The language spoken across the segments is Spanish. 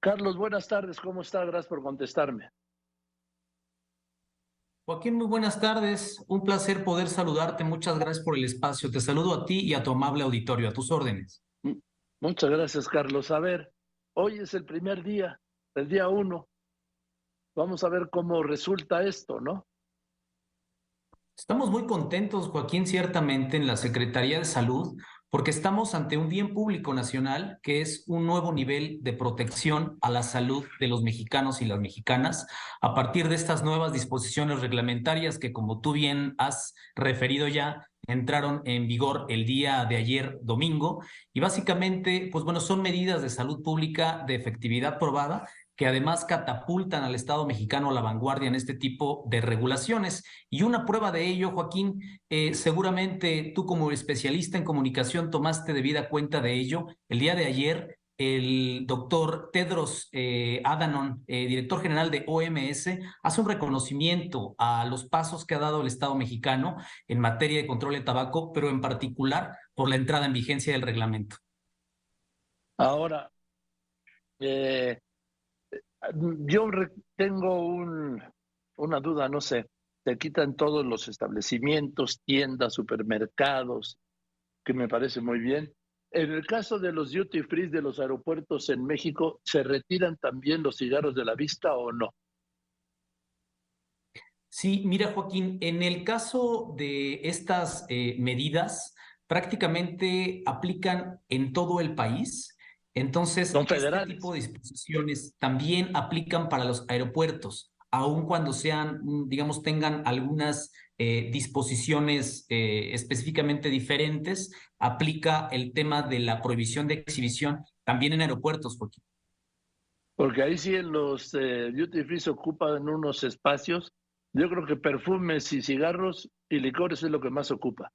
Carlos, buenas tardes, ¿cómo está? Gracias por contestarme. Joaquín, muy buenas tardes. Un placer poder saludarte. Muchas gracias por el espacio. Te saludo a ti y a tu amable auditorio. A tus órdenes. Muchas gracias, Carlos. A ver, hoy es el primer día, el día uno. Vamos a ver cómo resulta esto, ¿no? Estamos muy contentos, Joaquín, ciertamente en la Secretaría de Salud, porque estamos ante un bien público nacional que es un nuevo nivel de protección a la salud de los mexicanos y las mexicanas a partir de estas nuevas disposiciones reglamentarias que, como tú bien has referido ya, entraron en vigor el día de ayer domingo. Y básicamente, pues bueno, son medidas de salud pública de efectividad probada que además catapultan al Estado mexicano a la vanguardia en este tipo de regulaciones. Y una prueba de ello, Joaquín, eh, seguramente tú como especialista en comunicación tomaste debida cuenta de ello. El día de ayer, el doctor Tedros eh, Adhanom, eh, director general de OMS, hace un reconocimiento a los pasos que ha dado el Estado mexicano en materia de control de tabaco, pero en particular por la entrada en vigencia del reglamento. Ahora, yo tengo un, una duda, no sé, te quitan todos los establecimientos, tiendas, supermercados, que me parece muy bien. En el caso de los duty free de los aeropuertos en México, ¿se retiran también los cigarros de la vista o no? Sí, mira Joaquín, en el caso de estas eh, medidas, prácticamente aplican en todo el país entonces, este tipo de disposiciones también aplican para los aeropuertos, aun cuando sean, mm, digamos, tengan algunas eh, disposiciones eh, específicamente diferentes, aplica el tema de la prohibición de exhibición también en aeropuertos, Joaquín. Porque ahí sí los eh, duty free se ocupan unos espacios. Yo creo que perfumes y cigarros y licores es lo que más ocupa.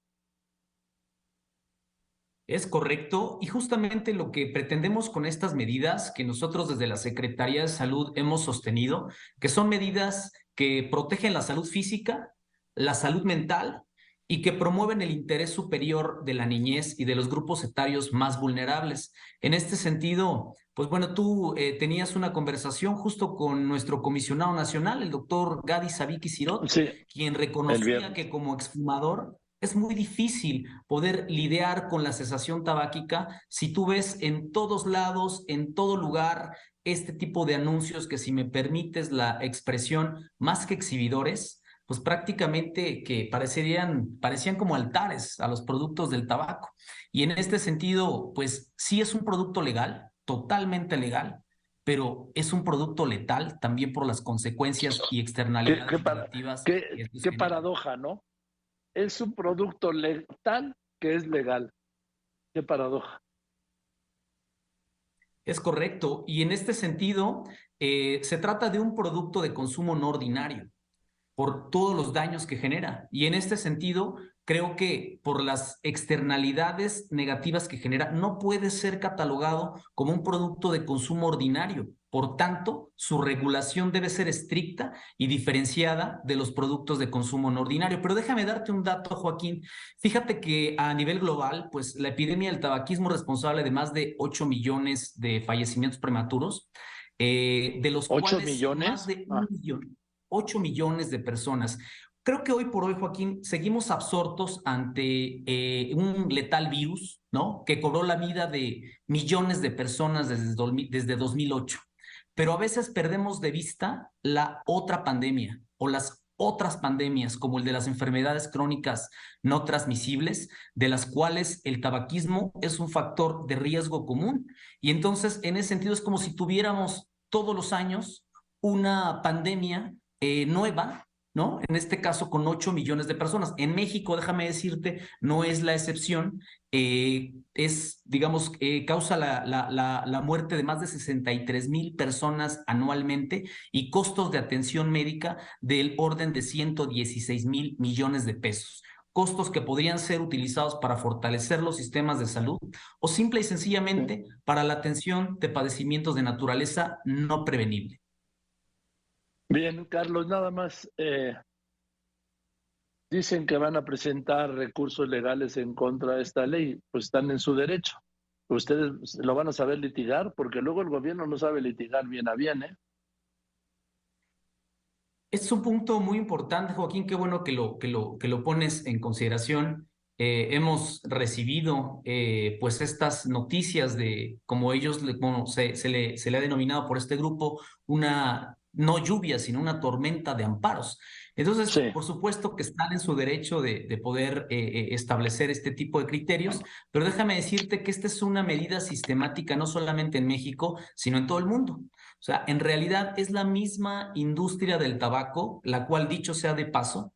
Es correcto y justamente lo que pretendemos con estas medidas que nosotros desde la Secretaría de Salud hemos sostenido, que son medidas que protegen la salud física, la salud mental y que promueven el interés superior de la niñez y de los grupos etarios más vulnerables. En este sentido, pues bueno, tú eh, tenías una conversación justo con nuestro comisionado nacional, el doctor Gadi Sabiki Sirot, quien reconocía que como exfumador es muy difícil poder lidiar con la cesación tabáquica si tú ves en todos lados, en todo lugar, este tipo de anuncios que si me permites la expresión, más que exhibidores, pues prácticamente que parecerían, parecían como altares a los productos del tabaco. Y en este sentido, pues sí es un producto legal, totalmente legal, pero es un producto letal también por las consecuencias y externalidades qué, negativas. qué paradoja, ¿no? Es un producto letal que es legal. Qué paradoja. Es correcto. Y en este sentido, eh, se trata de un producto de consumo no ordinario por todos los daños que genera. Y en este sentido, creo que por las externalidades negativas que genera, no puede ser catalogado como un producto de consumo ordinario. Por tanto, su regulación debe ser estricta y diferenciada de los productos de consumo no ordinario. Pero déjame darte un dato, Joaquín. Fíjate que a nivel global, pues la epidemia del tabaquismo es responsable de más de 8 millones de fallecimientos prematuros, eh, de los ¿8 cuales millones? más de un ah. millón, 8 millones de personas. Creo que hoy por hoy, Joaquín, seguimos absortos ante eh, un letal virus, ¿no? Que cobró la vida de millones de personas desde, desde 2008 pero a veces perdemos de vista la otra pandemia o las otras pandemias, como el de las enfermedades crónicas no transmisibles, de las cuales el tabaquismo es un factor de riesgo común. Y entonces, en ese sentido, es como si tuviéramos todos los años una pandemia eh, nueva ¿no? En este caso con 8 millones de personas. En México, déjame decirte, no es la excepción, eh, es, digamos, eh, causa la, la, la, muerte de más de 63 mil personas anualmente y costos de atención médica del orden de 116 mil millones de pesos costos que podrían ser utilizados para fortalecer los sistemas de salud o simple y sencillamente para la atención de padecimientos de naturaleza no prevenible. Bien, Carlos, nada más. Eh, dicen que van a presentar recursos legales en contra de esta ley, pues están en su derecho. ustedes lo van a saber litigar, porque luego el gobierno no sabe litigar bien a bien, ¿eh? Es un punto muy importante, Joaquín, qué bueno que lo, que lo, que lo pones en consideración. Eh, hemos recibido eh, pues estas noticias de, como ellos, como se, se, le, se le ha denominado por este grupo, una no lluvia, sino una tormenta de amparos. Entonces, por supuesto que están en su derecho de, de poder eh, establecer este tipo de criterios, pero déjame decirte que esta es una medida sistemática no solamente en México, sino en todo el mundo. O sea, en realidad es la misma industria del tabaco, la cual, dicho sea de paso,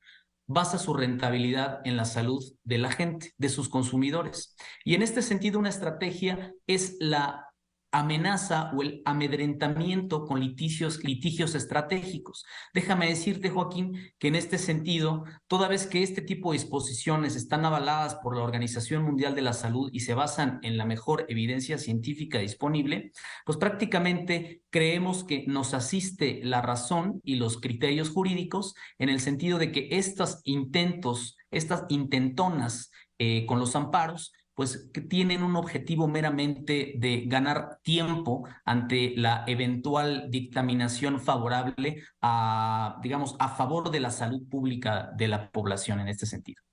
basa su rentabilidad en la salud de la gente, de sus consumidores. Y en este sentido, una estrategia es la amenaza o el amedrentamiento con litigios, litigios estratégicos. Déjame decirte, Joaquín, que en este sentido, toda vez que este tipo de disposiciones están avaladas por la Organización Mundial de la Salud y se basan en la mejor evidencia científica disponible, pues prácticamente creemos que nos asiste la razón y los criterios jurídicos en el sentido de que estos intentos, estas intentonas eh, con los amparos, pues que tienen un objetivo meramente de ganar tiempo ante la eventual dictaminación favorable a, digamos, a favor de la salud pública de la población en este sentido.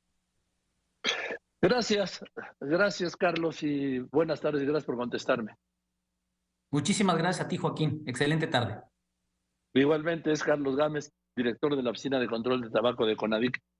Gracias, gracias Carlos y buenas tardes y gracias por contestarme. Muchísimas gracias a ti, Joaquín. Excelente tarde. Igualmente es Carlos Gámez, director de la Oficina de Control de Tabaco de CONADIC.